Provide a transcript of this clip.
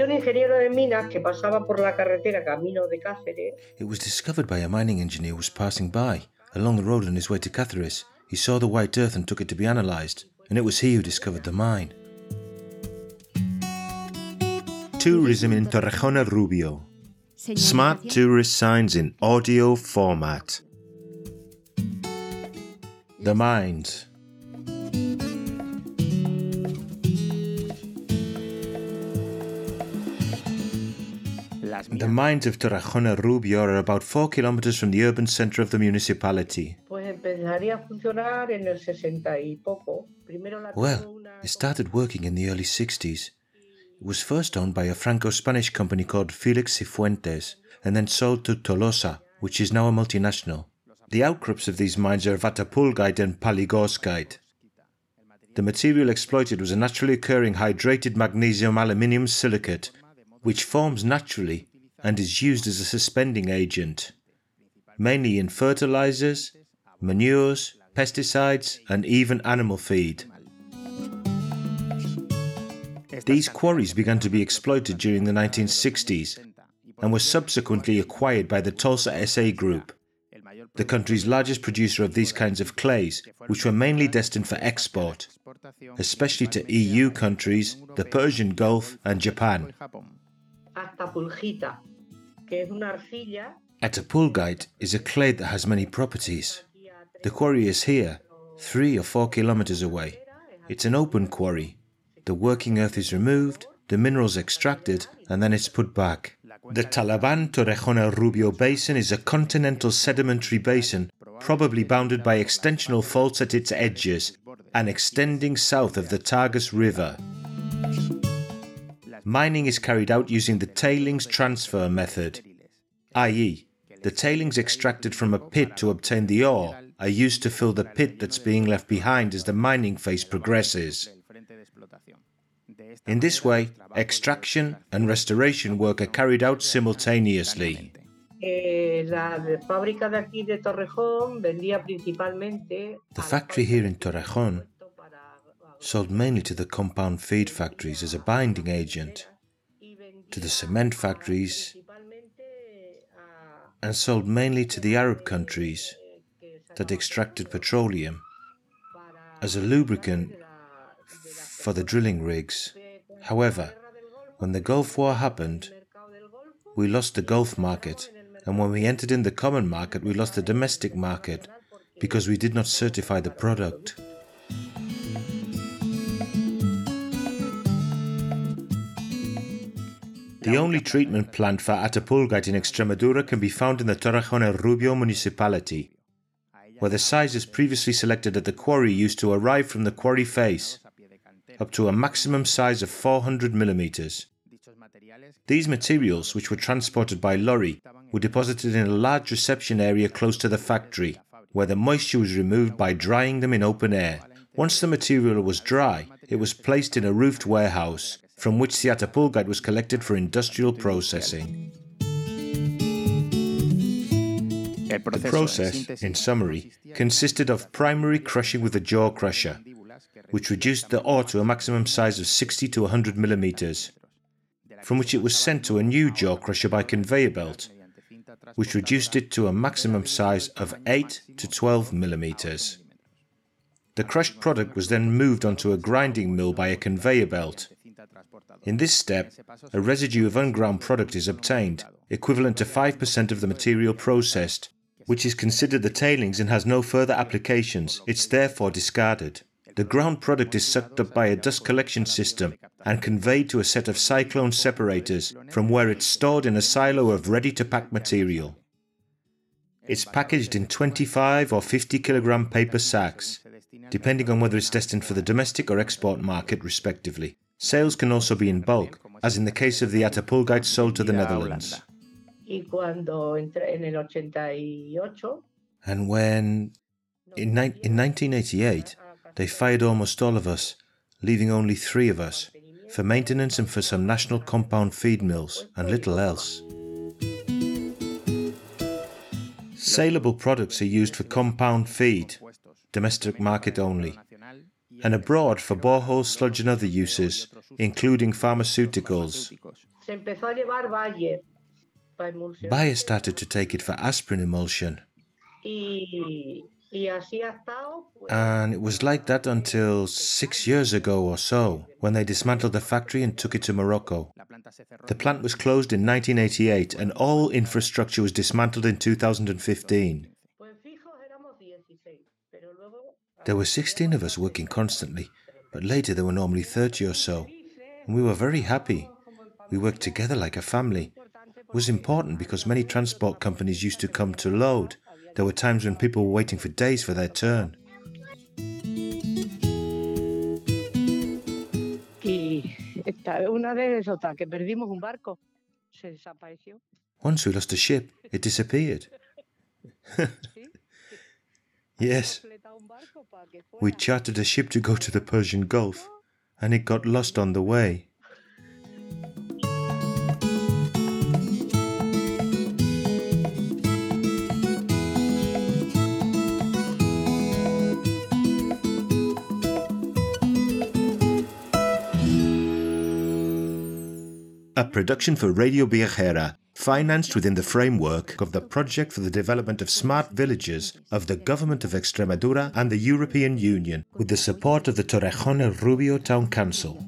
descubrió un ingeniero de minas que pasaba por la carretera camino de Cáceres. It was discovered by a mining engineer who was passing by. Along the road on his way to Cáceres, he saw the white earth and took it to be analysed, and it was he who discovered the mine. Tourism in Torrejón el Rubio. Smart tourist signs in audio format. The mines. The mines of Torrejón Rubio are about 4 kilometers from the urban center of the municipality. Pues empezaría a funcionar en el 60 y poco. Primero la Well, it started working in the early 60s. It was first owned by a Franco Spanish company called Felix Cifuentes and then sold to Tolsa, which is now a multinational. The outcrops of these mines are Atapulgite and Palygorskite. The material exploited was a naturally occurring hydrated magnesium aluminium silicate, which forms naturally and is used as a suspending agent, mainly in fertilizers, manures, pesticides, and even animal feed. These quarries began to be exploited during the 1960s and were subsequently acquired by the Tolsa SA Group, the country's largest producer of these kinds of clays, which were mainly destined for export, especially to EU countries, the Persian Gulf, and Japan. Atapulgite is a clay that has many properties. The quarry is here, three or four kilometers away. It's an open quarry. The working earth is removed, the minerals extracted, and then it's put back. The Talaván Torrejón Rubio Basin is a continental sedimentary basin, probably bounded by extensional faults at its edges and extending south of the Tagus River. Mining is carried out using the tailings transfer method, i.e., the tailings extracted from a pit to obtain the ore are used to fill the pit that's being left behind as the mining phase progresses. In this way, extraction and restoration work are carried out simultaneously. Eh, la de- fábrica de aquí de Torrejón vendía principalmente. The factory here in Torrejón sold mainly to the compound feed factories as a binding agent, to the cement factories, and sold mainly to the Arab countries that extracted petroleum as a lubricant for the drilling rigs. However, when the Gulf War happened, we lost the Gulf market, and when we entered in the common market, we lost the domestic market because we did not certify the product. The only treatment plant for Atapulgite in Extremadura can be found in the Torrejón el Rubio municipality, where the sizes previously selected at the quarry used to arrive from the quarry face, up to a maximum size of 400 millimeters. These materials, which were transported by lorry, were deposited in a large reception area close to the factory, where the moisture was removed by drying them in open air. Once the material was dry, it was placed in a roofed warehouse, from which the Atapulgite was collected for industrial processing. The process, in summary, consisted of primary crushing with a jaw crusher, which reduced the ore to a maximum size of 60 to 100 millimeters, from which it was sent to a new jaw crusher by conveyor belt, which reduced it to a maximum size of 8 to 12 millimeters. The crushed product was then moved onto a grinding mill by a conveyor belt. In this step, a residue of unground product is obtained, equivalent to 5% of the material processed, which is considered the tailings and has no further applications. It's therefore discarded. The ground product is sucked up by a dust collection system and conveyed to a set of cyclone separators, from where it's stored in a silo of ready to pack material. It's packaged in 25 or 50 kilogram paper sacks, depending on whether it's destined for the domestic or export market, respectively. Sales can also be in bulk, as in the case of the Atapulgite sold to the Netherlands. Y cuando entré en el 88, And when, in, ni- in 1988, they fired almost all of us, leaving only three of us, for maintenance and for some national compound feed mills, and little else. Saleable products are used for compound feed, domestic market only, and abroad for borehole sludge and other uses, including pharmaceuticals. Bayer started to take it for aspirin emulsion. And it was like that until six years ago or so, when they dismantled the factory and took it to Morocco. The plant was closed in 1988 and all infrastructure was dismantled in 2015. There were 16 of us working constantly, but later there were normally 30 or so. And we were very happy. We worked together like a family. It was important because many transport companies used to come to load. There were times when people were waiting for days for their turn. Once we lost a ship, it disappeared. yes. We chartered a ship to go to the Persian Gulf, and it got lost on the way. a production for Radio Viajera, financed within the framework of the Project for the Development of Smart Villages of the Government of Extremadura and the European Union, with the support of the Torrejón el Rubio Town Council.